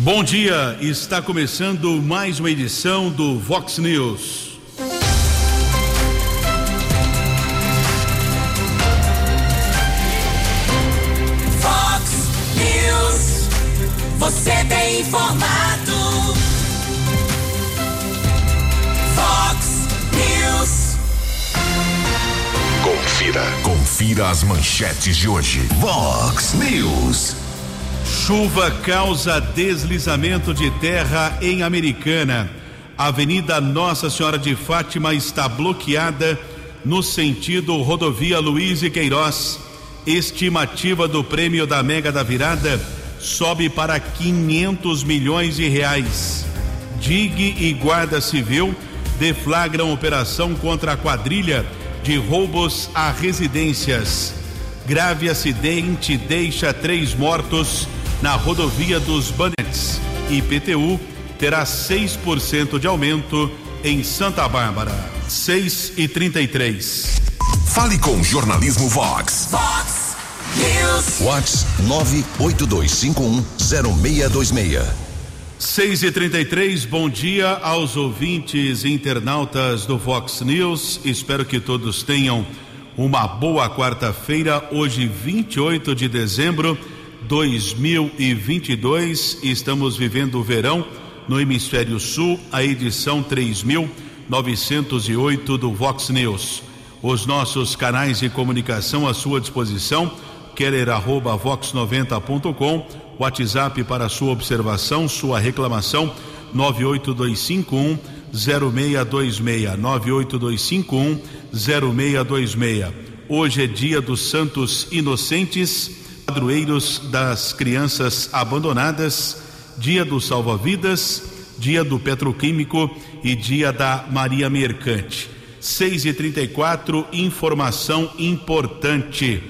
Bom dia, está começando mais uma edição do Vox News. Vox News, você tem informado. Vox News, Confira. Confira as manchetes de hoje. Vox News. Chuva causa deslizamento de terra em Americana. Avenida Nossa Senhora de Fátima está bloqueada no sentido rodovia Luiz e Queiroz. Estimativa do prêmio da Mega da Virada sobe para 500 milhões de reais. DIG e Guarda Civil deflagram operação contra a quadrilha de roubos a residências. Grave acidente deixa três mortos na rodovia dos Bandeirantes. IPTU terá 6% de aumento em Santa Bárbara. 6 e 33. Fale com Jornalismo Vox. Vox News, Vox 982510626. 6 e 33 bom dia aos ouvintes internautas do Vox News. Espero que todos tenham uma boa quarta-feira, hoje 28 de dezembro 2022. Estamos vivendo o verão no Hemisfério Sul, a edição 3908 do Vox News. Os nossos canais de comunicação à sua disposição, keller arroba vox90.com, WhatsApp para sua observação, sua reclamação, 98251 0626, 98251 0626. Hoje é dia dos Santos Inocentes, padroeiros das crianças abandonadas, dia do salva-vidas, dia do petroquímico e dia da Maria Mercante. 6 e 34 informação importante.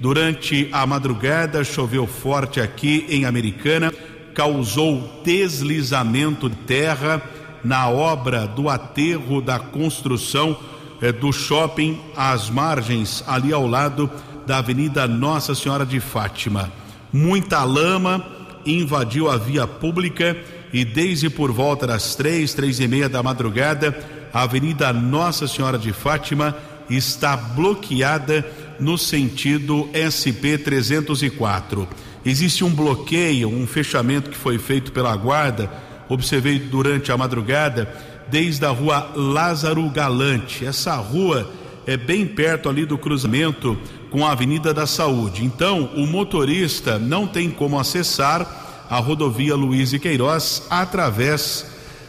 Durante a madrugada choveu forte aqui em Americana, causou deslizamento de terra na obra do aterro da construção eh, do shopping às margens, ali ao lado da Avenida Nossa Senhora de Fátima. Muita lama invadiu a via pública e desde por volta das três, três e meia da madrugada, a Avenida Nossa Senhora de Fátima está bloqueada no sentido SP 304. Existe um bloqueio, um fechamento que foi feito pela guarda, observei durante a madrugada, desde a rua Lázaro Galante. Essa rua é bem perto ali do cruzamento com a Avenida da Saúde. Então, o motorista não tem como acessar a rodovia Luiz e Queiroz através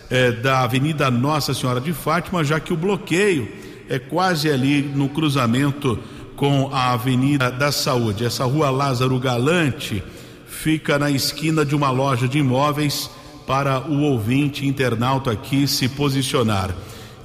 eh, da Avenida Nossa Senhora de Fátima, já que o bloqueio é quase ali no cruzamento com a Avenida da Saúde. Essa rua Lázaro Galante fica na esquina de uma loja de imóveis para o ouvinte internauta aqui se posicionar.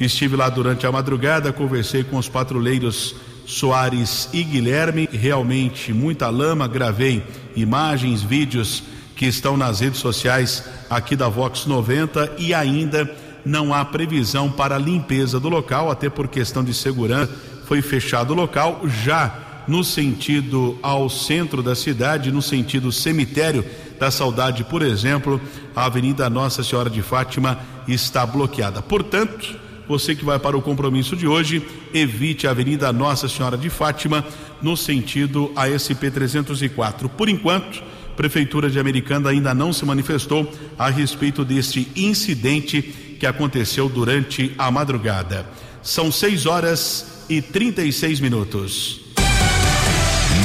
Estive lá durante a madrugada, conversei com os patrulheiros Soares e Guilherme, realmente muita lama, gravei imagens, vídeos que estão nas redes sociais aqui da Vox 90 e ainda não há previsão para limpeza do local, até por questão de segurança, foi fechado o local já no sentido ao centro da cidade, no sentido cemitério da Saudade, por exemplo, a Avenida Nossa Senhora de Fátima está bloqueada. Portanto, você que vai para o compromisso de hoje, evite a Avenida Nossa Senhora de Fátima no sentido ASP 304. Por enquanto, Prefeitura de Americana ainda não se manifestou a respeito deste incidente que aconteceu durante a madrugada. São 6 horas e 36 minutos.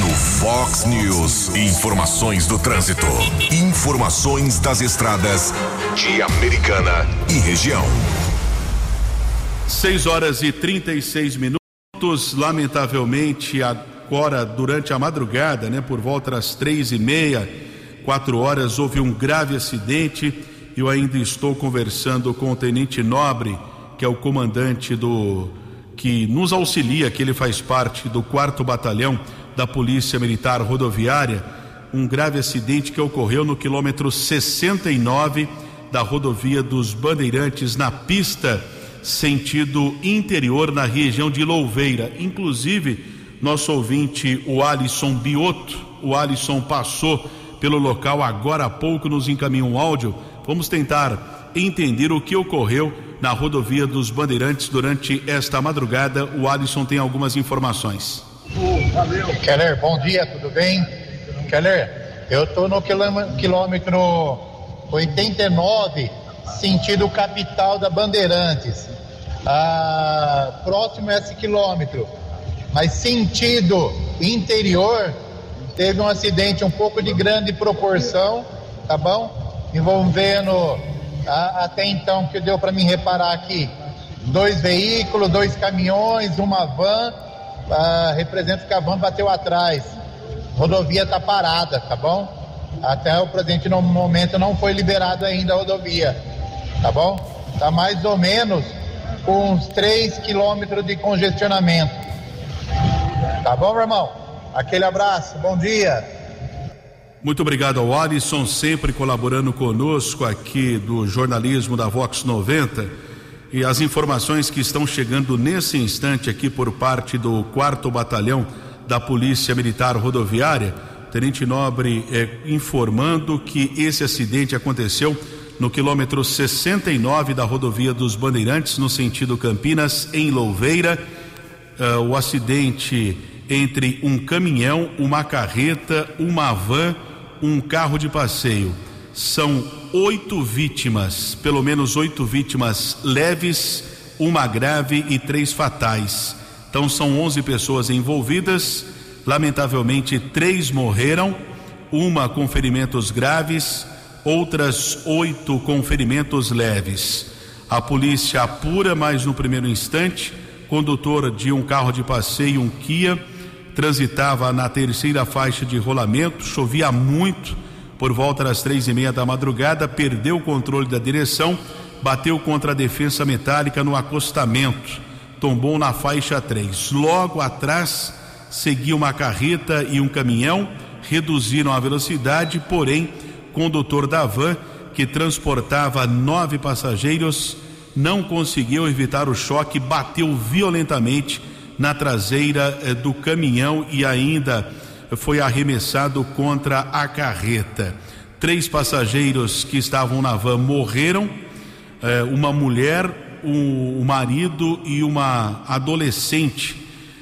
No Fox News, informações do trânsito. Informações das estradas de Americana e região. 6 horas e 36 minutos. Lamentavelmente, agora durante a madrugada, né, por volta das três e meia, quatro horas, houve um grave acidente. Eu ainda estou conversando com o Tenente Nobre, que é o comandante do que nos auxilia, que ele faz parte do quarto batalhão da Polícia Militar Rodoviária. Um grave acidente que ocorreu no quilômetro 69 da rodovia dos Bandeirantes, na pista sentido interior, na região de Louveira. Inclusive, nosso ouvinte, o Alisson Bioto, o Alisson passou pelo local agora há pouco nos encaminhou um áudio. Vamos tentar entender o que ocorreu na rodovia dos Bandeirantes durante esta madrugada. O Alisson tem algumas informações. Keller, bom dia, tudo bem? Keller, eu tô no quilômetro 89, sentido capital da Bandeirantes. Ah, próximo a esse quilômetro, mas sentido interior, teve um acidente um pouco de grande proporção, tá bom? Envolvendo a, até então que deu para mim reparar aqui, dois veículos, dois caminhões, uma van, ah, representa que a van bateu atrás. Rodovia está parada, tá bom? Até o presente momento não foi liberado ainda a rodovia, tá bom? Tá mais ou menos uns 3 quilômetros de congestionamento. Tá bom, irmão? Aquele abraço, bom dia. Muito obrigado ao Alisson, sempre colaborando conosco aqui do jornalismo da Vox 90. E as informações que estão chegando nesse instante aqui por parte do 4 Batalhão da Polícia Militar Rodoviária Tenente Nobre é, informando que esse acidente aconteceu no quilômetro 69 da rodovia dos Bandeirantes, no sentido Campinas, em Louveira. Uh, o acidente entre um caminhão, uma carreta, uma van, um carro de passeio. São oito vítimas, pelo menos oito vítimas leves, uma grave e três fatais. Então são onze pessoas envolvidas Lamentavelmente, três morreram, uma com ferimentos graves, outras oito com ferimentos leves. A polícia apura, mas no primeiro instante, condutor de um carro de passeio, um Kia, transitava na terceira faixa de rolamento, chovia muito, por volta das três e meia da madrugada, perdeu o controle da direção, bateu contra a defesa metálica no acostamento, tombou na faixa 3. Logo atrás, seguia uma carreta e um caminhão, reduziram a velocidade, porém, condutor da van, que transportava nove passageiros, não conseguiu evitar o choque, bateu violentamente na traseira eh, do caminhão e ainda foi arremessado contra a carreta. Três passageiros que estavam na van morreram, eh, uma mulher, o marido e uma adolescente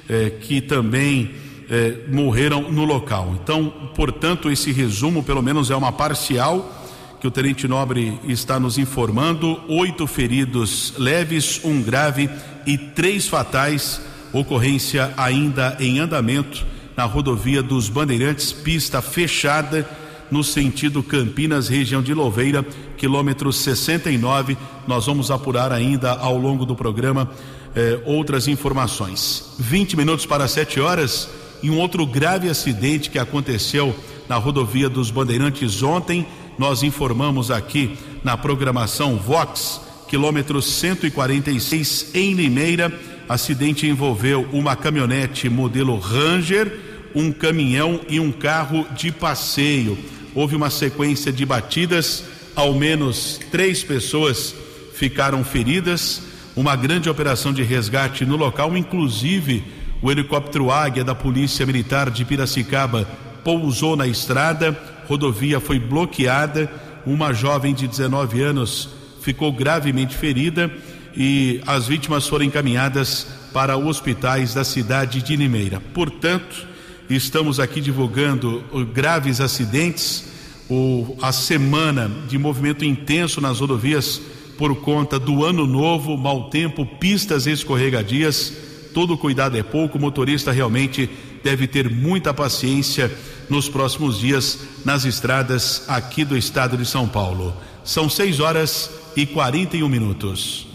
eh, que também eh, morreram no local. Então, portanto, esse resumo, pelo menos, é uma parcial que o Tenente Nobre está nos informando: oito feridos leves, um grave e três fatais. Ocorrência ainda em andamento na rodovia dos Bandeirantes, pista fechada no sentido Campinas, região de Louveira, quilômetro 69. Nós vamos apurar ainda ao longo do programa eh, outras informações. 20 minutos para 7 horas e um outro grave acidente que aconteceu na rodovia dos Bandeirantes ontem. Nós informamos aqui na programação Vox, quilômetro 146 em Limeira. Acidente envolveu uma caminhonete modelo Ranger, um caminhão e um carro de passeio. Houve uma sequência de batidas, ao menos três pessoas ficaram feridas uma grande operação de resgate no local, inclusive o helicóptero Águia da Polícia Militar de Piracicaba pousou na estrada, rodovia foi bloqueada, uma jovem de 19 anos ficou gravemente ferida e as vítimas foram encaminhadas para hospitais da cidade de Limeira. Portanto, estamos aqui divulgando graves acidentes, o, a semana de movimento intenso nas rodovias por conta do ano novo, mau tempo, pistas escorregadias. Todo cuidado é pouco, o motorista realmente deve ter muita paciência nos próximos dias nas estradas aqui do estado de São Paulo. São 6 horas e 41 minutos.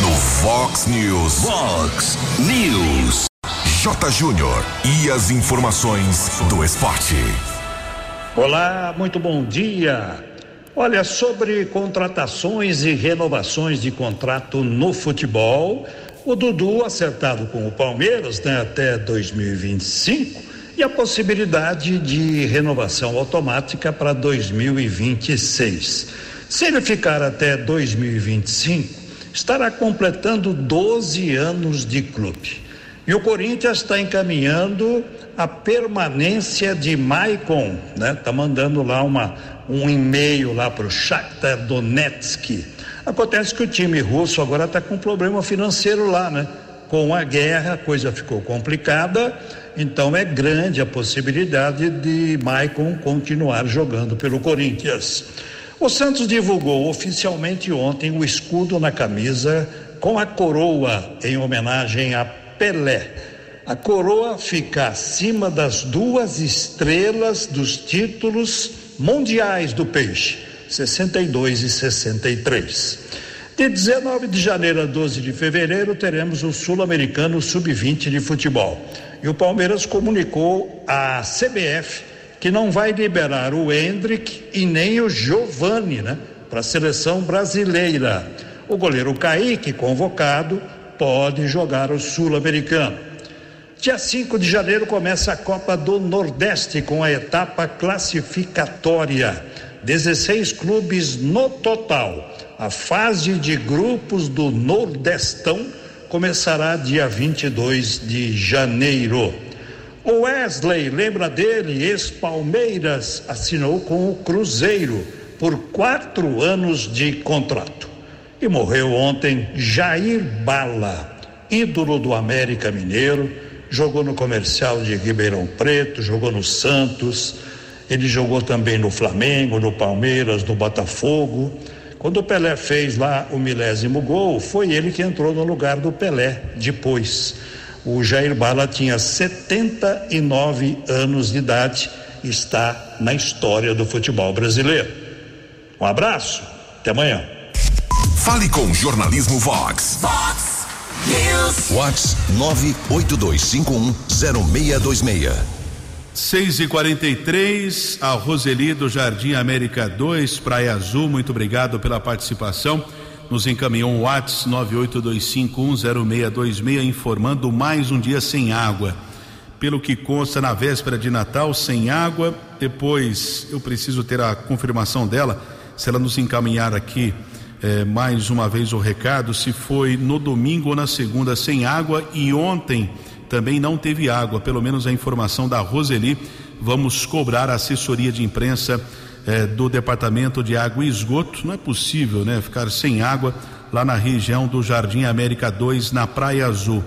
No Fox News. Fox News. J. Júnior e as informações do esporte. Olá, muito bom dia. Olha, sobre contratações e renovações de contrato no futebol, o Dudu acertado com o Palmeiras né, até 2025 e a possibilidade de renovação automática para 2026. Se ele ficar até 2025, estará completando 12 anos de clube. E o Corinthians está encaminhando a permanência de Maicon, né? Tá mandando lá uma, um e-mail lá para o Shakhtar Donetsk. Acontece que o time russo agora está com um problema financeiro lá, né? Com a guerra, a coisa ficou complicada, então é grande a possibilidade de Maicon continuar jogando pelo Corinthians. O Santos divulgou oficialmente ontem o escudo na camisa com a coroa em homenagem a Pelé. A coroa fica acima das duas estrelas dos títulos mundiais do peixe, 62 e 63. De 19 de janeiro a 12 de fevereiro teremos o Sul-Americano Sub-20 de futebol. E o Palmeiras comunicou à CBF que não vai liberar o Hendrick e nem o Giovani, né, para a seleção brasileira. O goleiro Kaique, convocado, pode jogar o Sul-Americano. Dia 5 de janeiro começa a Copa do Nordeste com a etapa classificatória. 16 clubes no total. A fase de grupos do Nordestão começará dia 22 de janeiro. O Wesley, lembra dele, ex-Palmeiras, assinou com o Cruzeiro por quatro anos de contrato. E morreu ontem Jair Bala, ídolo do América Mineiro, jogou no comercial de Ribeirão Preto, jogou no Santos, ele jogou também no Flamengo, no Palmeiras, no Botafogo. Quando o Pelé fez lá o milésimo gol, foi ele que entrou no lugar do Pelé depois. O Jair Bala tinha 79 anos de idade e está na história do futebol brasileiro. Um abraço, até amanhã. Fale com Jornalismo Vox. Vox News. Vox 982510626. 6 e 43 a Roseli do Jardim América 2, Praia Azul, muito obrigado pela participação. Nos encaminhou um WhatsApp 982510626 informando mais um dia sem água. Pelo que consta na véspera de Natal, sem água. Depois eu preciso ter a confirmação dela, se ela nos encaminhar aqui eh, mais uma vez o recado, se foi no domingo ou na segunda sem água e ontem também não teve água, pelo menos a informação da Roseli. Vamos cobrar a assessoria de imprensa eh, do Departamento de Água e Esgoto. Não é possível, né, ficar sem água lá na região do Jardim América 2, na Praia Azul.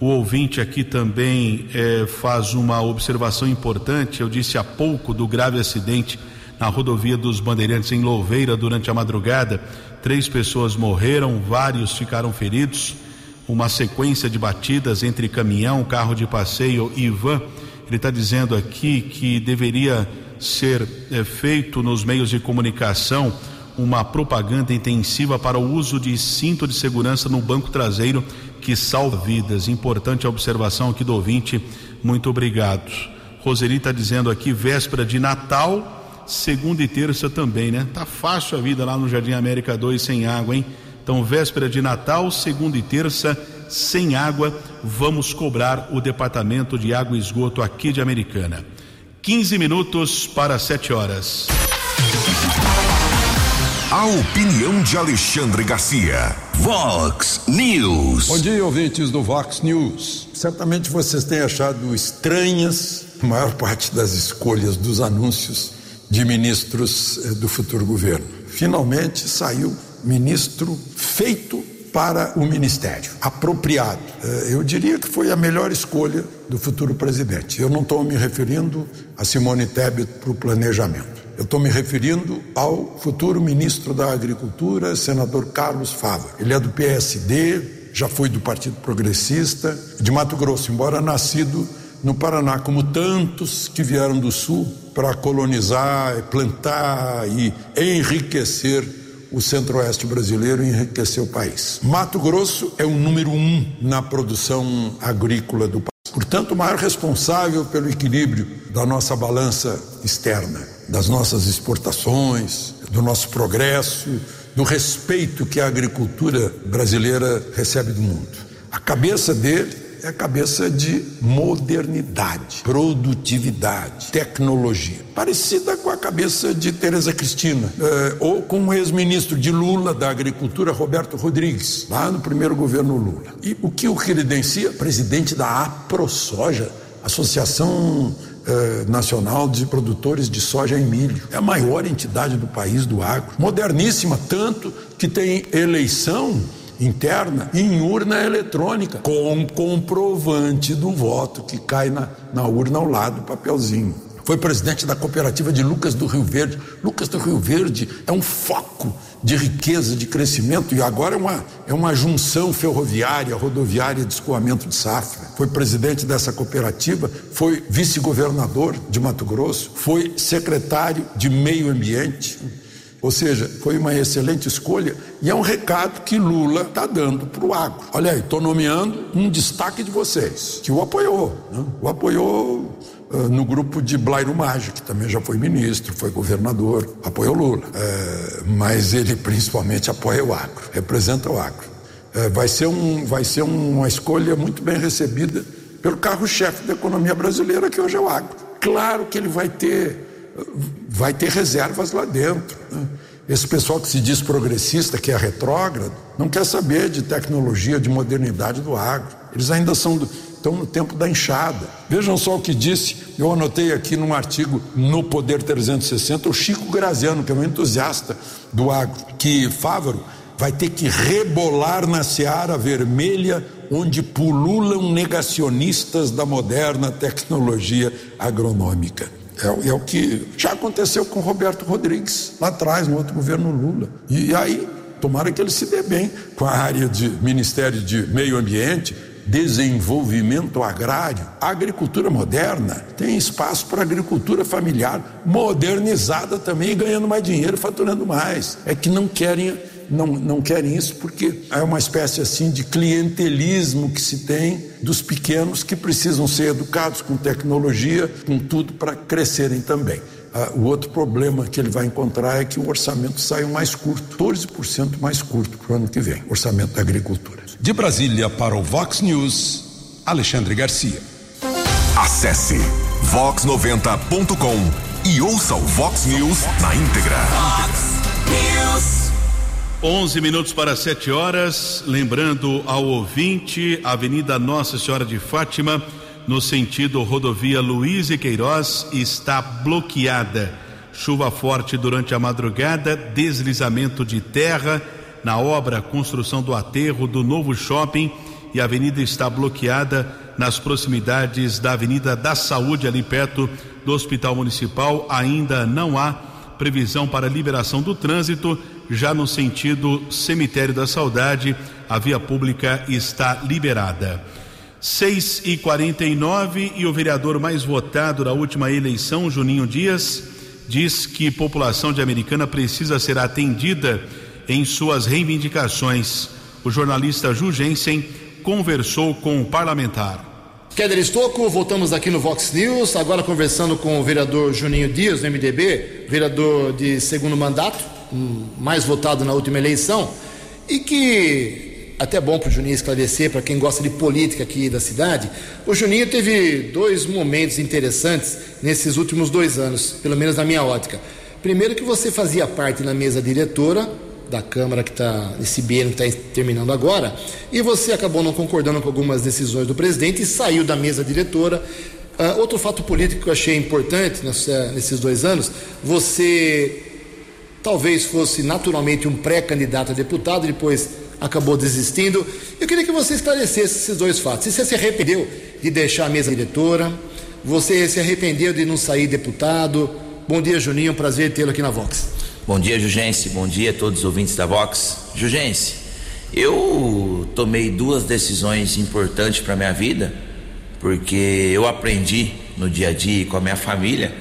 O ouvinte aqui também eh, faz uma observação importante. Eu disse há pouco do grave acidente na rodovia dos Bandeirantes em Louveira durante a madrugada. Três pessoas morreram, vários ficaram feridos uma sequência de batidas entre caminhão, carro de passeio e van. Ele está dizendo aqui que deveria ser é, feito nos meios de comunicação uma propaganda intensiva para o uso de cinto de segurança no banco traseiro que salva vidas. Importante a observação aqui do ouvinte. Muito obrigado. Roseli está dizendo aqui véspera de Natal, segunda e terça também, né? Tá fácil a vida lá no Jardim América 2 sem água, hein? Então, véspera de Natal, segunda e terça, sem água, vamos cobrar o Departamento de Água e Esgoto aqui de Americana. 15 minutos para 7 horas. A opinião de Alexandre Garcia. Vox News. Bom dia, ouvintes do Vox News. Certamente vocês têm achado estranhas a maior parte das escolhas dos anúncios de ministros eh, do futuro governo. Finalmente saiu ministro feito para o ministério, apropriado. Eh, Eu diria que foi a melhor escolha do futuro presidente. Eu não estou me referindo a Simone Tebet para o planejamento. Eu estou me referindo ao futuro ministro da Agricultura, senador Carlos Fava. Ele é do PSD, já foi do Partido Progressista, de Mato Grosso, embora nascido no Paraná, como tantos que vieram do Sul para colonizar, plantar e enriquecer o centro-oeste brasileiro e enriquecer o país. Mato Grosso é o número um na produção agrícola do país. Portanto, o maior responsável pelo equilíbrio da nossa balança externa, das nossas exportações, do nosso progresso, do respeito que a agricultura brasileira recebe do mundo. A cabeça dele é a cabeça de modernidade, produtividade, tecnologia. Parecida com a cabeça de Tereza Cristina, eh, ou com o ex-ministro de Lula da Agricultura, Roberto Rodrigues, lá no primeiro governo Lula. E o que o credencia? Presidente da AproSoja. Associação eh, Nacional de Produtores de Soja e Milho. É a maior entidade do país do agro. Moderníssima, tanto que tem eleição interna em urna eletrônica, com comprovante do voto que cai na, na urna ao lado do papelzinho. Foi presidente da cooperativa de Lucas do Rio Verde. Lucas do Rio Verde é um foco de riqueza, de crescimento e agora é uma, é uma junção ferroviária, rodoviária de escoamento de safra. Foi presidente dessa cooperativa, foi vice-governador de Mato Grosso, foi secretário de Meio Ambiente ou seja, foi uma excelente escolha e é um recado que Lula está dando para o agro. Olha aí, estou nomeando um destaque de vocês, que o apoiou. Né? O apoiou uh, no grupo de Blairo Maggi, que também já foi ministro, foi governador, apoiou Lula. Uh, mas ele principalmente apoia o agro, representa o agro. Uh, vai ser, um, vai ser uma escolha muito bem recebida pelo carro-chefe da economia brasileira, que hoje é o agro. Claro que ele vai ter vai ter reservas lá dentro. Né? Esse pessoal que se diz progressista, que é retrógrado, não quer saber de tecnologia, de modernidade do agro. Eles ainda são do, estão no tempo da enxada. Vejam só o que disse, eu anotei aqui num artigo no Poder 360, o Chico Graziano, que é um entusiasta do agro, que Fávaro vai ter que rebolar na seara vermelha onde pululam negacionistas da moderna tecnologia agronômica. É, é, o que já aconteceu com Roberto Rodrigues, lá atrás, no outro governo Lula. E, e aí, tomara que ele se dê bem com a área de Ministério de Meio Ambiente, desenvolvimento agrário, agricultura moderna, tem espaço para agricultura familiar, modernizada também, ganhando mais dinheiro, faturando mais. É que não querem não, não querem isso porque é uma espécie assim de clientelismo que se tem dos pequenos que precisam ser educados com tecnologia, com tudo para crescerem também. Ah, o outro problema que ele vai encontrar é que o orçamento sai mais curto, 14% mais curto para o ano que vem, orçamento da agricultura. De Brasília para o Vox News, Alexandre Garcia. Acesse vox90.com e ouça o Vox News na íntegra. Vox News. 11 minutos para 7 horas. Lembrando ao ouvinte, Avenida Nossa Senhora de Fátima, no sentido rodovia Luiz e Queiroz, está bloqueada. Chuva forte durante a madrugada, deslizamento de terra na obra construção do aterro do novo shopping e a avenida está bloqueada nas proximidades da Avenida da Saúde, ali perto do Hospital Municipal. Ainda não há previsão para liberação do trânsito já no sentido Cemitério da Saudade, a via pública está liberada. 6 e 49 e o vereador mais votado da última eleição, Juninho Dias, diz que população de Americana precisa ser atendida em suas reivindicações. O jornalista Ju Jensen conversou com o parlamentar. Keller Estocco, voltamos aqui no Vox News, agora conversando com o vereador Juninho Dias, do MDB, vereador de segundo mandato mais votado na última eleição e que até bom para o Juninho esclarecer para quem gosta de política aqui da cidade. O Juninho teve dois momentos interessantes nesses últimos dois anos, pelo menos na minha ótica. Primeiro que você fazia parte na mesa diretora da Câmara que está nesse biênio que está terminando agora e você acabou não concordando com algumas decisões do presidente e saiu da mesa diretora. Uh, outro fato político que eu achei importante nessa, nesses dois anos, você talvez fosse naturalmente um pré-candidato a deputado, depois acabou desistindo. Eu queria que você esclarecesse esses dois fatos. Se você se arrependeu de deixar a mesa diretora, você se arrependeu de não sair deputado. Bom dia, Juninho, prazer tê-lo aqui na Vox. Bom dia, Jugense. Bom dia a todos os ouvintes da Vox. Jugense, eu tomei duas decisões importantes para minha vida, porque eu aprendi no dia a dia com a minha família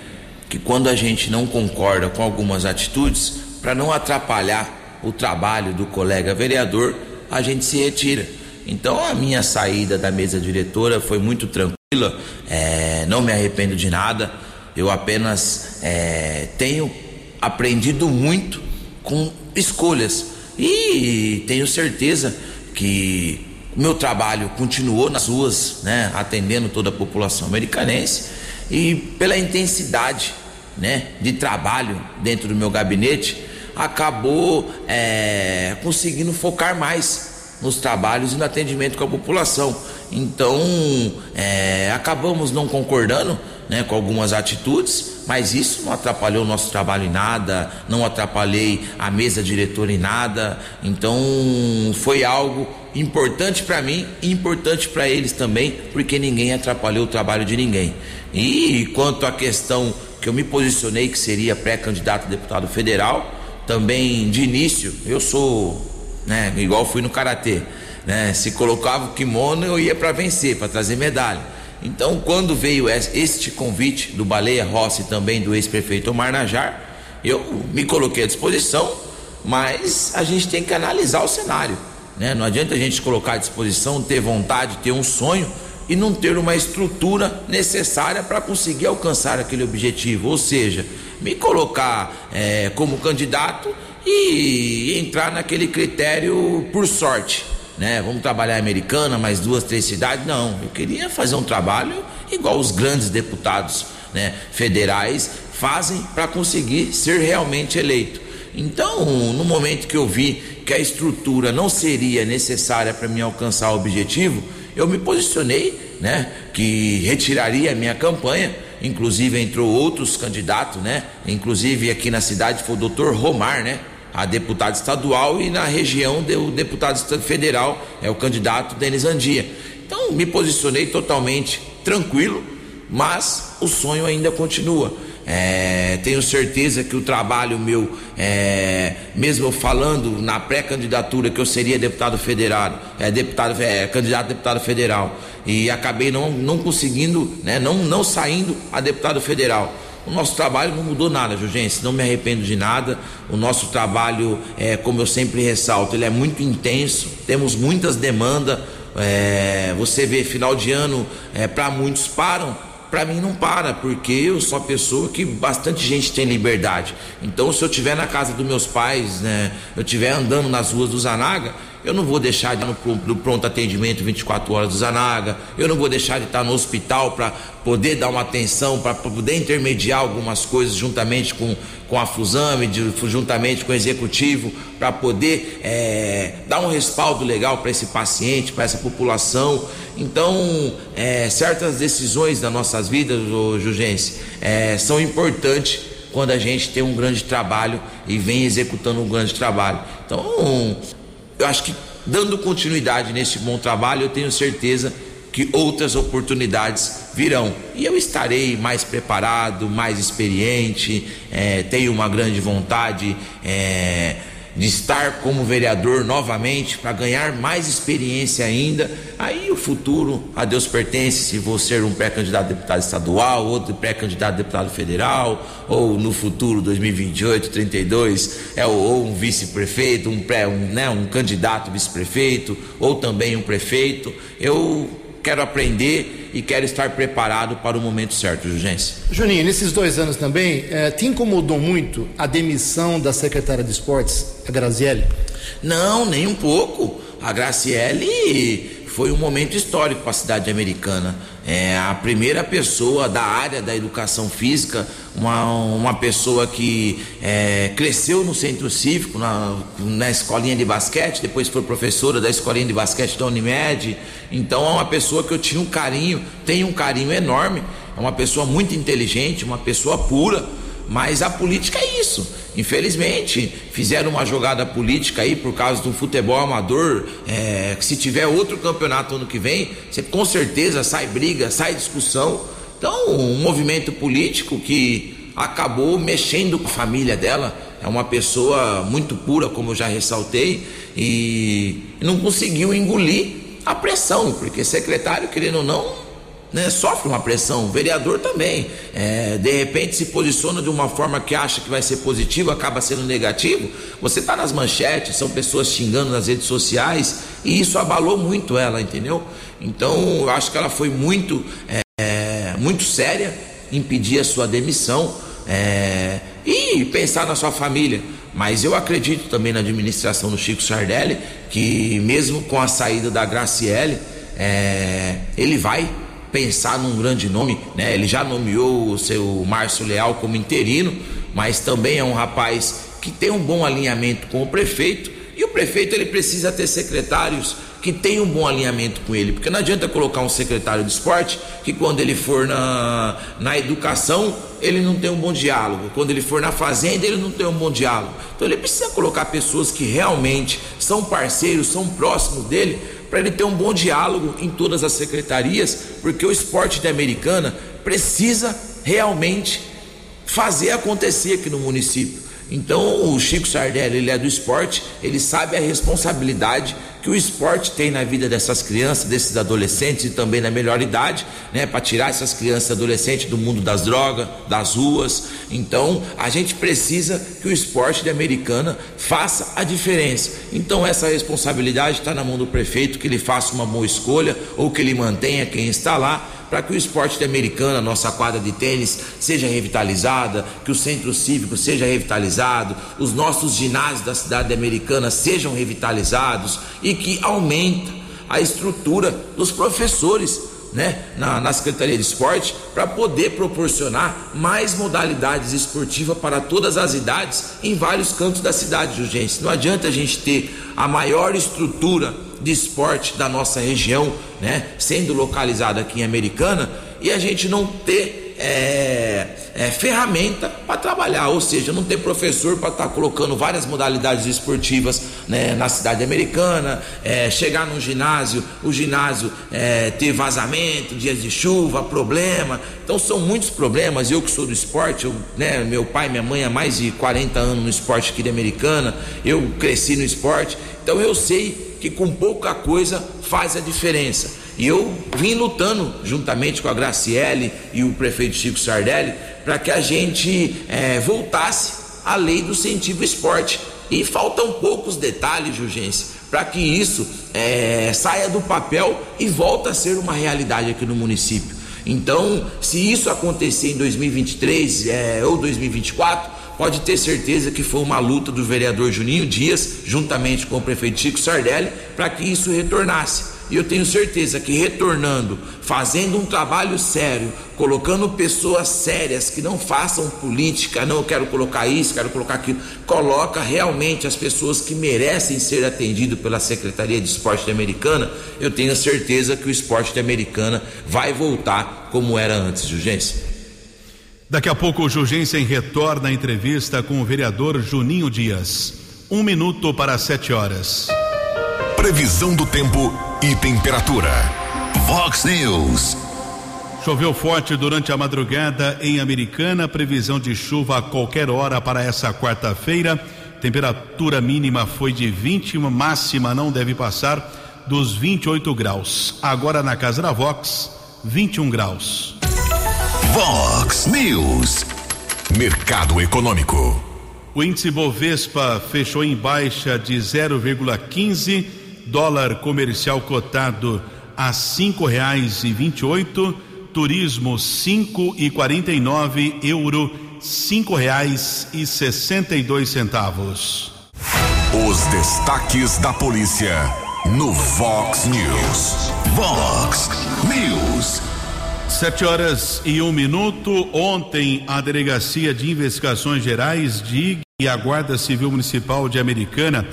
que quando a gente não concorda com algumas atitudes, para não atrapalhar o trabalho do colega vereador, a gente se retira. Então a minha saída da mesa diretora foi muito tranquila, é, não me arrependo de nada, eu apenas é, tenho aprendido muito com escolhas e tenho certeza que o meu trabalho continuou nas ruas, né, atendendo toda a população americanense e pela intensidade né, de trabalho dentro do meu gabinete, acabou é, conseguindo focar mais nos trabalhos e no atendimento com a população. Então, é, acabamos não concordando né, com algumas atitudes, mas isso não atrapalhou o nosso trabalho em nada, não atrapalhei a mesa diretora em nada. Então, foi algo importante para mim e importante para eles também, porque ninguém atrapalhou o trabalho de ninguém. E quanto à questão que eu me posicionei que seria pré-candidato a deputado federal, também de início, eu sou, né, igual fui no karatê, né, se colocava o kimono eu ia para vencer, para trazer medalha. Então, quando veio este convite do Baleia Rossi e também do ex-prefeito Omar Najar, eu me coloquei à disposição, mas a gente tem que analisar o cenário. Né? Não adianta a gente colocar à disposição, ter vontade, ter um sonho e não ter uma estrutura necessária para conseguir alcançar aquele objetivo. Ou seja, me colocar é, como candidato e entrar naquele critério por sorte. Né? Vamos trabalhar Americana, mais duas, três cidades. Não, eu queria fazer um trabalho igual os grandes deputados né, federais fazem para conseguir ser realmente eleito. Então, no momento que eu vi que a estrutura não seria necessária para me alcançar o objetivo, eu me posicionei, né, que retiraria a minha campanha. Inclusive entrou outros candidatos, né? Inclusive aqui na cidade foi o doutor Romar, né? A deputado estadual e na região o deputado federal é o candidato Denis Andia. Então me posicionei totalmente tranquilo, mas o sonho ainda continua. É, tenho certeza que o trabalho meu, é, mesmo falando na pré-candidatura que eu seria deputado federal, é, deputado, é, candidato a deputado federal, e acabei não, não conseguindo, né, não, não saindo a deputado federal. O nosso trabalho não mudou nada, Jurgense, não me arrependo de nada. O nosso trabalho, é, como eu sempre ressalto, ele é muito intenso, temos muitas demandas. É, você vê final de ano, é, para muitos param, para mim não para, porque eu sou uma pessoa que bastante gente tem liberdade. Então, se eu estiver na casa dos meus pais, né, eu estiver andando nas ruas do Zanaga, eu não vou deixar de ir no, no pronto atendimento 24 horas do Zanaga, eu não vou deixar de estar no hospital para poder dar uma atenção, para poder intermediar algumas coisas juntamente com, com a Fusame, de, juntamente com o executivo, para poder é, dar um respaldo legal para esse paciente, para essa população. Então, é, certas decisões das nossas vidas, Jugense, é, são importantes quando a gente tem um grande trabalho e vem executando um grande trabalho. Então, eu acho que dando continuidade nesse bom trabalho, eu tenho certeza que outras oportunidades virão. E eu estarei mais preparado, mais experiente, é, tenho uma grande vontade. É, de estar como vereador novamente para ganhar mais experiência ainda. Aí o futuro a Deus pertence, se vou ser um pré-candidato a deputado estadual, outro pré-candidato a deputado federal, ou no futuro 2028, 32, é ou um vice-prefeito, um pré, um, né, um candidato vice-prefeito, ou também um prefeito. Eu quero aprender e quero estar preparado para o momento certo, Jurgência. Juninho, nesses dois anos também, eh, te incomodou muito a demissão da secretária de esportes, a Grazielli? Não, nem um pouco. A Graciele foi um momento histórico para a cidade americana. É a primeira pessoa da área da educação física, uma, uma pessoa que é, cresceu no centro cívico, na, na escolinha de basquete, depois foi professora da escolinha de basquete da Unimed. Então é uma pessoa que eu tinha um carinho, tenho um carinho enorme. É uma pessoa muito inteligente, uma pessoa pura. Mas a política é isso. Infelizmente, fizeram uma jogada política aí por causa do futebol amador. É, que se tiver outro campeonato ano que vem, você com certeza sai briga, sai discussão. Então, um movimento político que acabou mexendo com a família dela. É uma pessoa muito pura, como eu já ressaltei, e não conseguiu engolir a pressão, porque secretário, querendo ou não, né, sofre uma pressão, o vereador também. É, de repente se posiciona de uma forma que acha que vai ser positivo, acaba sendo negativo. Você está nas manchetes, são pessoas xingando nas redes sociais, e isso abalou muito ela, entendeu? Então eu acho que ela foi muito, é, muito séria em pedir a sua demissão é, e pensar na sua família. Mas eu acredito também na administração do Chico Sardelli, que mesmo com a saída da Graciele, é, ele vai pensar num grande nome, né? Ele já nomeou o seu Márcio Leal como interino, mas também é um rapaz que tem um bom alinhamento com o prefeito e o prefeito ele precisa ter secretários que tenha um bom alinhamento com ele, porque não adianta colocar um secretário de esporte que quando ele for na, na educação ele não tem um bom diálogo, quando ele for na fazenda ele não tem um bom diálogo. Então ele precisa colocar pessoas que realmente são parceiros, são próximos dele, para ele ter um bom diálogo em todas as secretarias, porque o esporte da Americana precisa realmente fazer acontecer aqui no município. Então o Chico Sardelli, ele é do esporte, ele sabe a responsabilidade que o esporte tem na vida dessas crianças, desses adolescentes e também na melhor idade, né, para tirar essas crianças e adolescentes do mundo das drogas, das ruas. Então, a gente precisa que o esporte de Americana faça a diferença. Então, essa responsabilidade está na mão do prefeito, que ele faça uma boa escolha ou que ele mantenha quem está lá para que o esporte de americana, nossa quadra de tênis, seja revitalizada, que o centro cívico seja revitalizado, os nossos ginásios da cidade americana sejam revitalizados e que aumenta a estrutura dos professores né, na, na Secretaria de Esporte para poder proporcionar mais modalidades esportivas para todas as idades em vários cantos da cidade, Jurgense. Não adianta a gente ter a maior estrutura de esporte da nossa região, né, sendo localizada aqui em Americana, e a gente não ter é, é, ferramenta para trabalhar, ou seja, não ter professor para estar tá colocando várias modalidades esportivas né, na cidade americana, é, chegar no ginásio, o ginásio é, ter vazamento, dias de chuva, problema. Então são muitos problemas. Eu que sou do esporte, eu, né, meu pai minha mãe há mais de 40 anos no esporte aqui de americana, eu cresci no esporte, então eu sei que com pouca coisa faz a diferença. E eu vim lutando juntamente com a Graciele e o prefeito Chico Sardelli para que a gente é, voltasse à lei do incentivo esporte. E faltam poucos detalhes, Jurgense, para que isso é, saia do papel e volte a ser uma realidade aqui no município. Então, se isso acontecer em 2023 é, ou 2024, pode ter certeza que foi uma luta do vereador Juninho Dias, juntamente com o prefeito Chico Sardelli, para que isso retornasse. E eu tenho certeza que retornando, fazendo um trabalho sério, colocando pessoas sérias que não façam política, não quero colocar isso, quero colocar aquilo, coloca realmente as pessoas que merecem ser atendido pela Secretaria de Esporte Americana, eu tenho certeza que o esporte Americana vai voltar como era antes, Jurgência. Daqui a pouco o Jurgensen retorna à entrevista com o vereador Juninho Dias. Um minuto para sete horas. Previsão do tempo e temperatura. Vox News. Choveu forte durante a madrugada em Americana, previsão de chuva a qualquer hora para essa quarta-feira. Temperatura mínima foi de 20, máxima não deve passar dos 28 graus. Agora na casa da Vox, 21 graus. Vox News. Mercado Econômico. O índice Bovespa fechou em baixa de 0,15 dólar comercial cotado a cinco reais e vinte e oito, turismo cinco e quarenta e nove, euro cinco reais e sessenta e dois centavos. Os destaques da polícia no Vox News. Vox News. Sete horas e um minuto. Ontem, a Delegacia de Investigações Gerais, DIG, e a Guarda Civil Municipal de Americana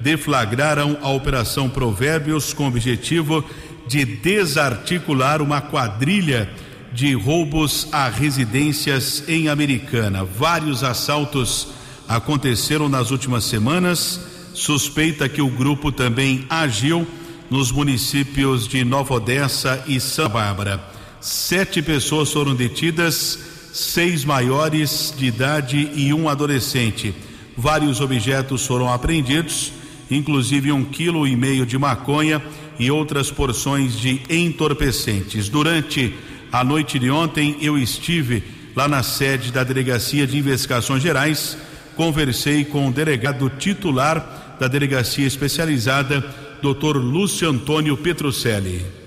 deflagraram a Operação Provérbios com o objetivo de desarticular uma quadrilha de roubos a residências em Americana. Vários assaltos aconteceram nas últimas semanas. Suspeita que o grupo também agiu nos municípios de Nova Odessa e Santa Bárbara. Sete pessoas foram detidas, seis maiores de idade e um adolescente. Vários objetos foram apreendidos inclusive um quilo e meio de maconha e outras porções de entorpecentes. Durante a noite de ontem, eu estive lá na sede da Delegacia de Investigações Gerais, conversei com o delegado titular da delegacia especializada, Dr. Lúcio Antônio Petrucelli.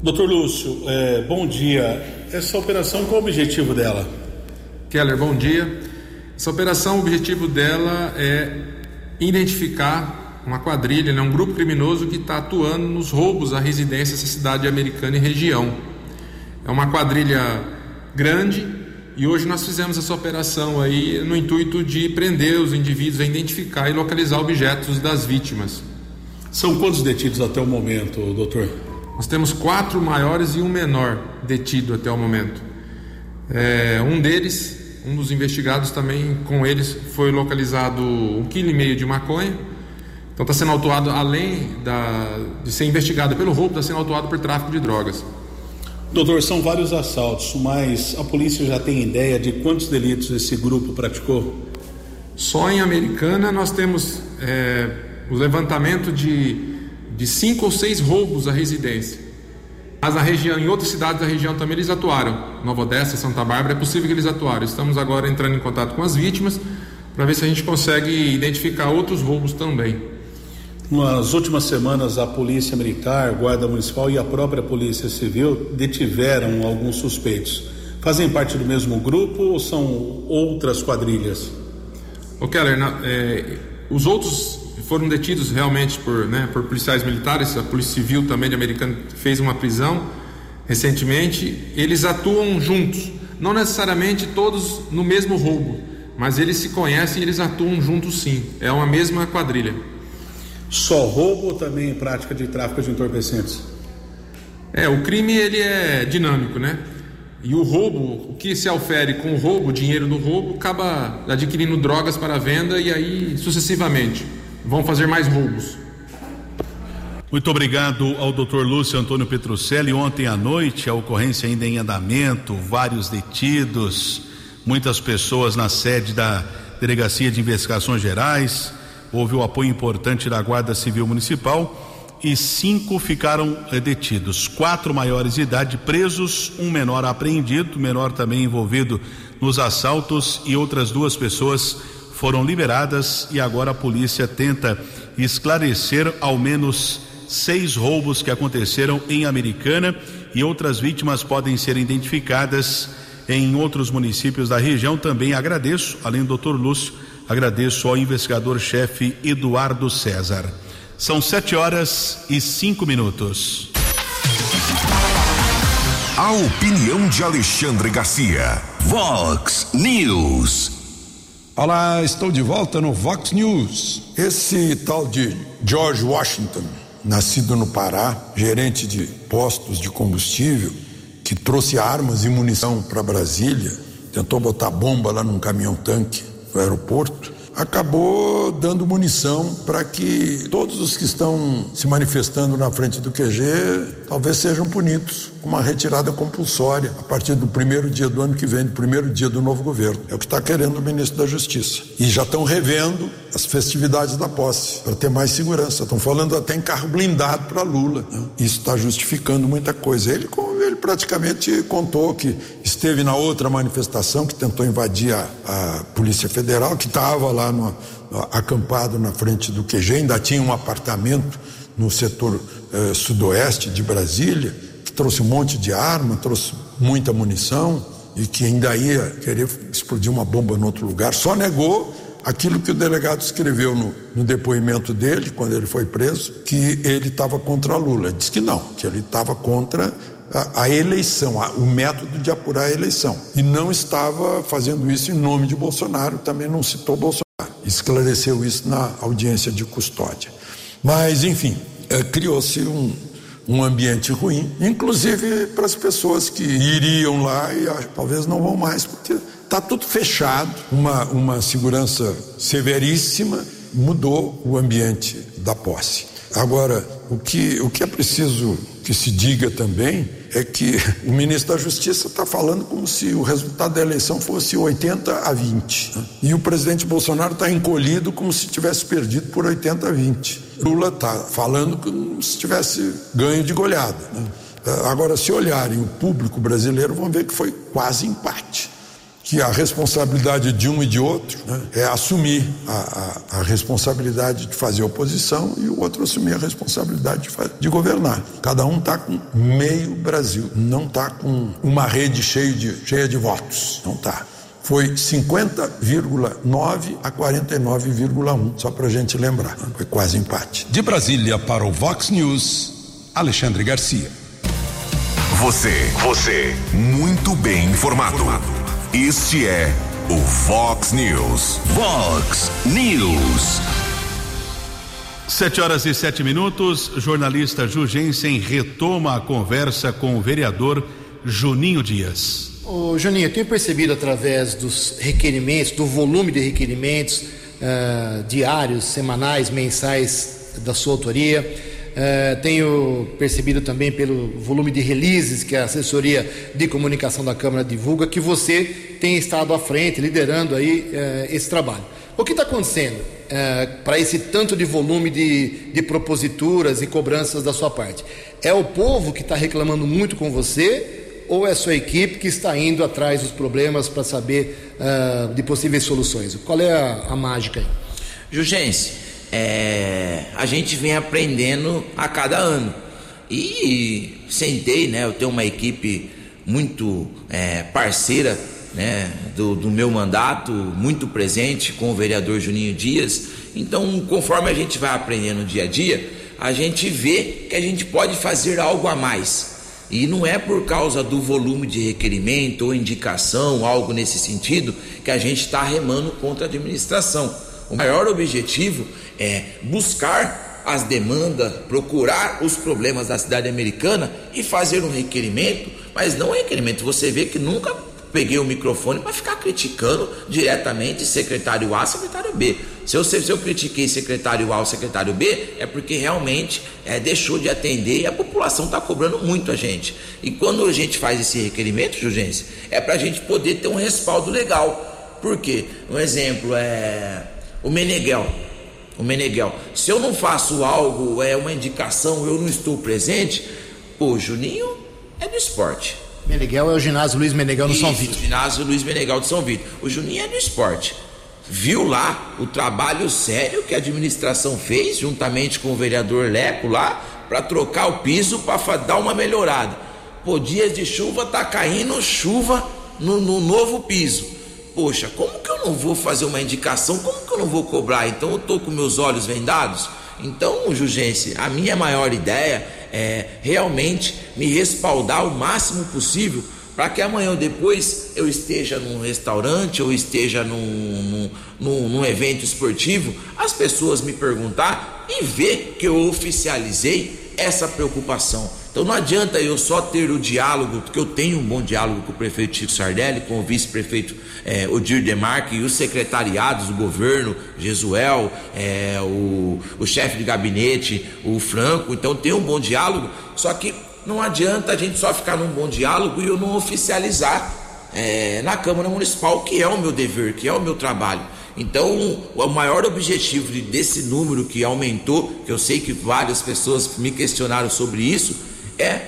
Doutor Lúcio, é, bom dia. Essa operação, qual o objetivo dela? Keller, bom dia. Essa operação, o objetivo dela é identificar uma quadrilha, né, um grupo criminoso que está atuando nos roubos à residência dessa cidade americana e região. É uma quadrilha grande e hoje nós fizemos essa operação aí no intuito de prender os indivíduos, a identificar e localizar objetos das vítimas. São quantos detidos até o momento, doutor? Nós temos quatro maiores e um menor detido até o momento. É, um deles, um dos investigados também, com eles foi localizado um quilo e meio de maconha. Então está sendo autuado, além da, de ser investigado pelo roubo, está sendo autuado por tráfico de drogas. Doutor, são vários assaltos, mas a polícia já tem ideia de quantos delitos esse grupo praticou? Só em Americana nós temos é, o levantamento de, de cinco ou seis roubos à residência. Mas na região, em outras cidades da região também eles atuaram. Nova Odessa, Santa Bárbara, é possível que eles atuaram. Estamos agora entrando em contato com as vítimas para ver se a gente consegue identificar outros roubos também. Nas últimas semanas, a Polícia Militar, Guarda Municipal e a própria Polícia Civil detiveram alguns suspeitos. Fazem parte do mesmo grupo ou são outras quadrilhas? Ô Keller, na, é, os outros foram detidos realmente por, né, por policiais militares, a Polícia Civil também de Americana fez uma prisão recentemente. Eles atuam juntos, não necessariamente todos no mesmo roubo, mas eles se conhecem e eles atuam juntos sim. É uma mesma quadrilha. Só roubo ou também prática de tráfico de entorpecentes? É, o crime ele é dinâmico, né? E o roubo, o que se ofere com o roubo, o dinheiro do roubo, acaba adquirindo drogas para venda e aí sucessivamente vão fazer mais roubos. Muito obrigado ao Dr. Lúcio Antônio Petrucelli. Ontem à noite, a ocorrência ainda em andamento, vários detidos, muitas pessoas na sede da Delegacia de Investigações Gerais. Houve o apoio importante da Guarda Civil Municipal e cinco ficaram eh, detidos. Quatro maiores de idade presos, um menor apreendido, menor também envolvido nos assaltos e outras duas pessoas foram liberadas e agora a polícia tenta esclarecer ao menos seis roubos que aconteceram em Americana e outras vítimas podem ser identificadas em outros municípios da região. Também agradeço, além do Dr. Lúcio, agradeço ao investigador-chefe Eduardo César. São sete horas e cinco minutos. A opinião de Alexandre Garcia. Vox News. Olá, estou de volta no Vox News. Esse tal de George Washington, nascido no Pará, gerente de postos de combustível, que trouxe armas e munição para Brasília, tentou botar bomba lá num caminhão-tanque no aeroporto acabou dando munição para que todos os que estão se manifestando na frente do QG talvez sejam punidos uma retirada compulsória a partir do primeiro dia do ano que vem, do primeiro dia do novo governo. É o que está querendo o ministro da Justiça. E já estão revendo as festividades da posse para ter mais segurança. Estão falando até em carro blindado para Lula. Né? Isso está justificando muita coisa. Ele, ele praticamente contou que esteve na outra manifestação que tentou invadir a, a Polícia Federal, que estava lá no, no, acampado na frente do QG, ainda tinha um apartamento no setor eh, sudoeste de Brasília, trouxe um monte de arma, trouxe muita munição e que ainda ia querer explodir uma bomba em outro lugar, só negou aquilo que o delegado escreveu no, no depoimento dele, quando ele foi preso, que ele estava contra Lula. Disse que não, que ele estava contra a, a eleição, a, o método de apurar a eleição. E não estava fazendo isso em nome de Bolsonaro, também não citou Bolsonaro. Esclareceu isso na audiência de custódia. Mas, enfim, é, criou-se um, um ambiente ruim, inclusive para as pessoas que iriam lá e ah, talvez não vão mais, porque está tudo fechado, uma, uma segurança severíssima, mudou o ambiente da posse. Agora, o que, o que é preciso que se diga também é que o ministro da Justiça está falando como se o resultado da eleição fosse 80 a 20. Né? E o presidente Bolsonaro está encolhido como se tivesse perdido por 80 a 20. Lula está falando como se tivesse ganho de goleada. Né? Agora, se olharem o público brasileiro, vão ver que foi quase empate que a responsabilidade de um e de outro né, é assumir a, a, a, responsabilidade de fazer oposição e o outro assumir a responsabilidade de, de governar. Cada um está com meio Brasil, não está com uma rede cheia de, cheia de votos, não está. Foi 50,9 a 49,1, só para a gente lembrar. Né? Foi quase empate. De Brasília para o Vox News, Alexandre Garcia. Você, você, muito bem informado. Este é o Fox News. Fox News. Sete horas e sete minutos, jornalista Jugensen retoma a conversa com o vereador Juninho Dias. Ô, Juninho, eu tenho percebido através dos requerimentos, do volume de requerimentos uh, diários, semanais, mensais da sua autoria, uh, tenho percebido também pelo volume de releases que a assessoria de comunicação da Câmara divulga, que você tem estado à frente, liderando aí uh, esse trabalho. O que está acontecendo? é, para esse tanto de volume de, de proposituras e cobranças da sua parte? É o povo que está reclamando muito com você ou é a sua equipe que está indo atrás dos problemas para saber de possíveis soluções? Qual é a, a mágica aí? Jugense, é, a gente vem aprendendo a cada ano. E sentei, né? Eu tenho uma equipe muito é, parceira né, do, do, meu mandato, muito presente com o vereador Juninho Dias. Então, conforme a gente vai aprendendo dia a dia, a gente vê que a gente pode fazer algo a mais. E não é por causa do volume de requerimento ou indicação, algo nesse sentido, que a gente está remando contra a administração. O maior objetivo é buscar as demandas, procurar os problemas da cidade americana e fazer um requerimento, mas não é requerimento. Você vê que nunca peguei o microfone para ficar criticando diretamente secretário A, secretário B. Se eu, se eu critiquei secretário A ou secretário B, é porque realmente é, deixou de atender e a população está cobrando muito a gente. E quando a gente faz esse requerimento, Jurgência, é para a gente poder ter um respaldo legal. Por quê? Um exemplo é o Meneghel. O Meneghel. Se eu não faço algo, é uma indicação, eu não estou presente, o Juninho é do esporte. Meneghel é o ginásio Luiz Meneghel no Isso, São Vito. O ginásio Luiz Meneghel de São Vito. O Juninho é do esporte. Viu lá o trabalho sério que a administração fez, juntamente com o vereador Leco lá, para trocar o piso, para dar uma melhorada. Pô, dias de chuva tá caindo chuva no, no novo piso. Poxa, como que eu não vou fazer uma indicação? Como que eu não vou cobrar? Então eu tô com meus olhos vendados? Então, Jugense, a minha maior ideia é realmente me respaldar o máximo possível para que amanhã ou depois eu esteja num restaurante ou esteja num, num, num, evento esportivo, as pessoas me perguntar e ver que eu oficializei essa preocupação. Então não adianta eu só ter o diálogo, porque eu tenho um bom diálogo com o prefeito Chico Sardelli, com o vice-prefeito é, Odir Demarque e os secretariados do governo, Jesuel, é, o, o chefe de gabinete, o Franco. Então tem um bom diálogo, só que não adianta a gente só ficar num bom diálogo e eu não oficializar é, na Câmara Municipal, que é o meu dever, que é o meu trabalho. Então, o maior objetivo desse número que aumentou, que eu sei que várias pessoas me questionaram sobre isso, é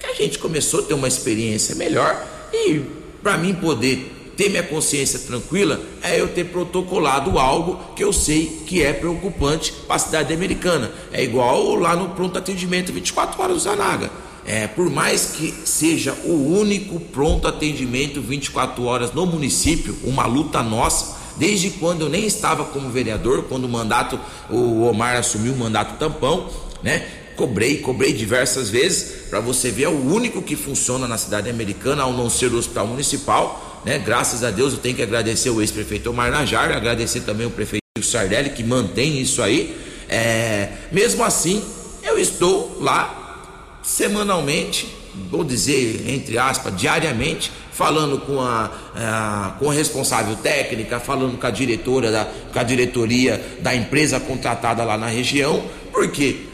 que a gente começou a ter uma experiência melhor e para mim poder ter minha consciência tranquila é eu ter protocolado algo que eu sei que é preocupante para a cidade americana. É igual lá no pronto atendimento 24 horas do Zanaga. É, por mais que seja o único pronto atendimento 24 horas no município, uma luta nossa, desde quando eu nem estava como vereador, quando o mandato, o Omar assumiu o mandato tampão, né? Cobrei, cobrei diversas vezes para você ver, é o único que funciona na cidade americana, ao não ser o hospital municipal, né? Graças a Deus eu tenho que agradecer o ex-prefeito Omar Najar, agradecer também o prefeito Sardelli que mantém isso aí. É, mesmo assim, eu estou lá semanalmente, vou dizer entre aspas, diariamente, falando com a, a, com a responsável técnica, falando com a diretora da, com a diretoria da empresa contratada lá na região, porque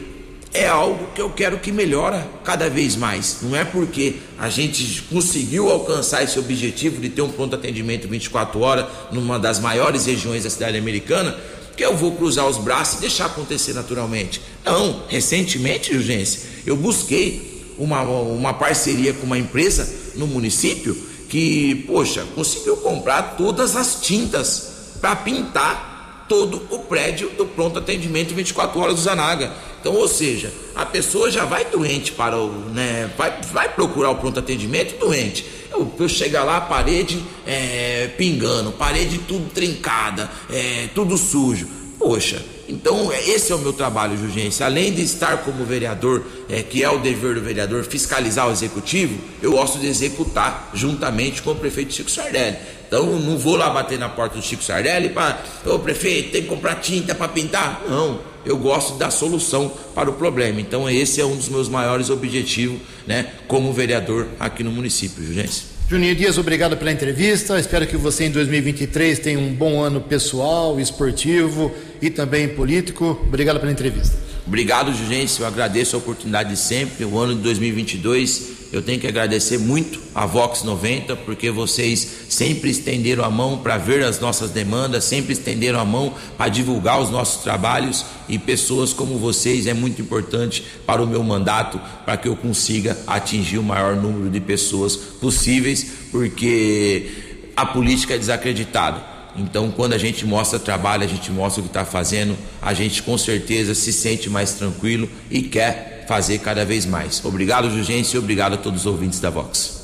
é algo que eu quero que melhora cada vez mais. Não é porque a gente conseguiu alcançar esse objetivo de ter um pronto atendimento 24 horas numa das maiores regiões da cidade americana que eu vou cruzar os braços e deixar acontecer naturalmente. Não, recentemente, urgência, eu busquei uma, uma parceria com uma empresa no município que, poxa, conseguiu comprar todas as tintas para pintar todo o prédio do pronto atendimento 24 horas do Zanaga. Então, ou seja, a pessoa já vai doente para o, né, vai, vai procurar o pronto atendimento doente. Eu, eu chegar lá, parede é, pingando, parede tudo trincada, é, tudo sujo. Poxa, então esse é o meu trabalho, Jurgência. Além de estar como vereador, é, que é o dever do vereador, fiscalizar o executivo, eu gosto de executar juntamente com o prefeito Chico Sardelli. Então não vou lá bater na porta do Chico Sardelli para, ô prefeito, tem que comprar tinta para pintar. Não, eu gosto da solução para o problema. Então, esse é um dos meus maiores objetivos, né, como vereador aqui no município, Jurgense. Juninho Dias, obrigado pela entrevista. Espero que você em 2023 tenha um bom ano pessoal, esportivo e também político. Obrigado pela entrevista. Obrigado, Jurgense. Eu agradeço a oportunidade de sempre. O ano de 2022 eu tenho que agradecer muito a Vox 90, porque vocês sempre estenderam a mão para ver as nossas demandas, sempre estenderam a mão para divulgar os nossos trabalhos e pessoas como vocês é muito importante para o meu mandato, para que eu consiga atingir o maior número de pessoas possíveis, porque a política é desacreditada. Então, quando a gente mostra trabalho, a gente mostra o que está fazendo, a gente com certeza se sente mais tranquilo e quer fazer cada vez mais. Obrigado, Jurgência, e obrigado a todos os ouvintes da Vox.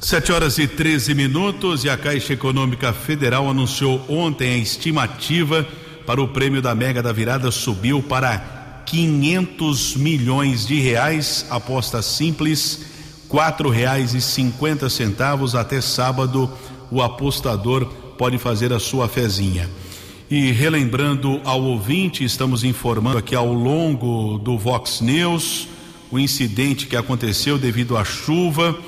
7 horas e 13 minutos e a Caixa Econômica Federal anunciou ontem a estimativa para o prêmio da Mega da Virada subiu para 500 milhões de reais, aposta simples, cinquenta centavos até sábado o apostador pode fazer a sua fezinha. E relembrando ao ouvinte, estamos informando aqui ao longo do Vox News o incidente que aconteceu devido à chuva,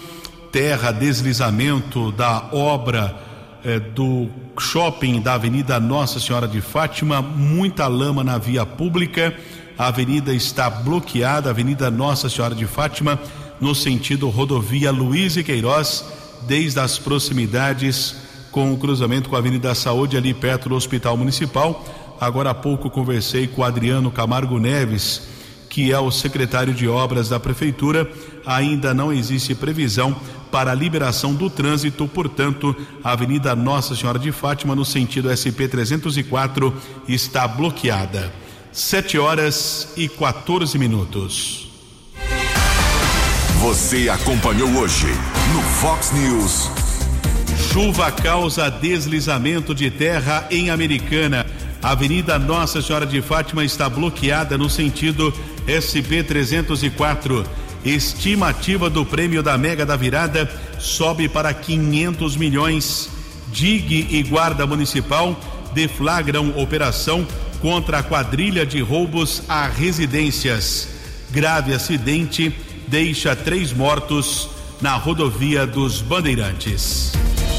terra, deslizamento da obra eh, do shopping da Avenida Nossa Senhora de Fátima, muita lama na via pública. A avenida está bloqueada, Avenida Nossa Senhora de Fátima, no sentido rodovia Luiz e Queiroz, desde as proximidades com o cruzamento com a Avenida Saúde, ali perto do Hospital Municipal. Agora há pouco conversei com Adriano Camargo Neves, que é o secretário de obras da Prefeitura. Ainda não existe previsão para a liberação do trânsito, portanto, a Avenida Nossa Senhora de Fátima, no sentido SP 304, está bloqueada. Sete horas e 14 minutos. Você acompanhou hoje no Fox News. Chuva causa deslizamento de terra em Americana. A Avenida Nossa Senhora de Fátima está bloqueada no sentido SP 304. Estimativa do prêmio da Mega da Virada sobe para 500 milhões. DIG e Guarda Municipal deflagram operação contra a quadrilha de roubos a residências. Grave acidente deixa três mortos na rodovia dos Bandeirantes.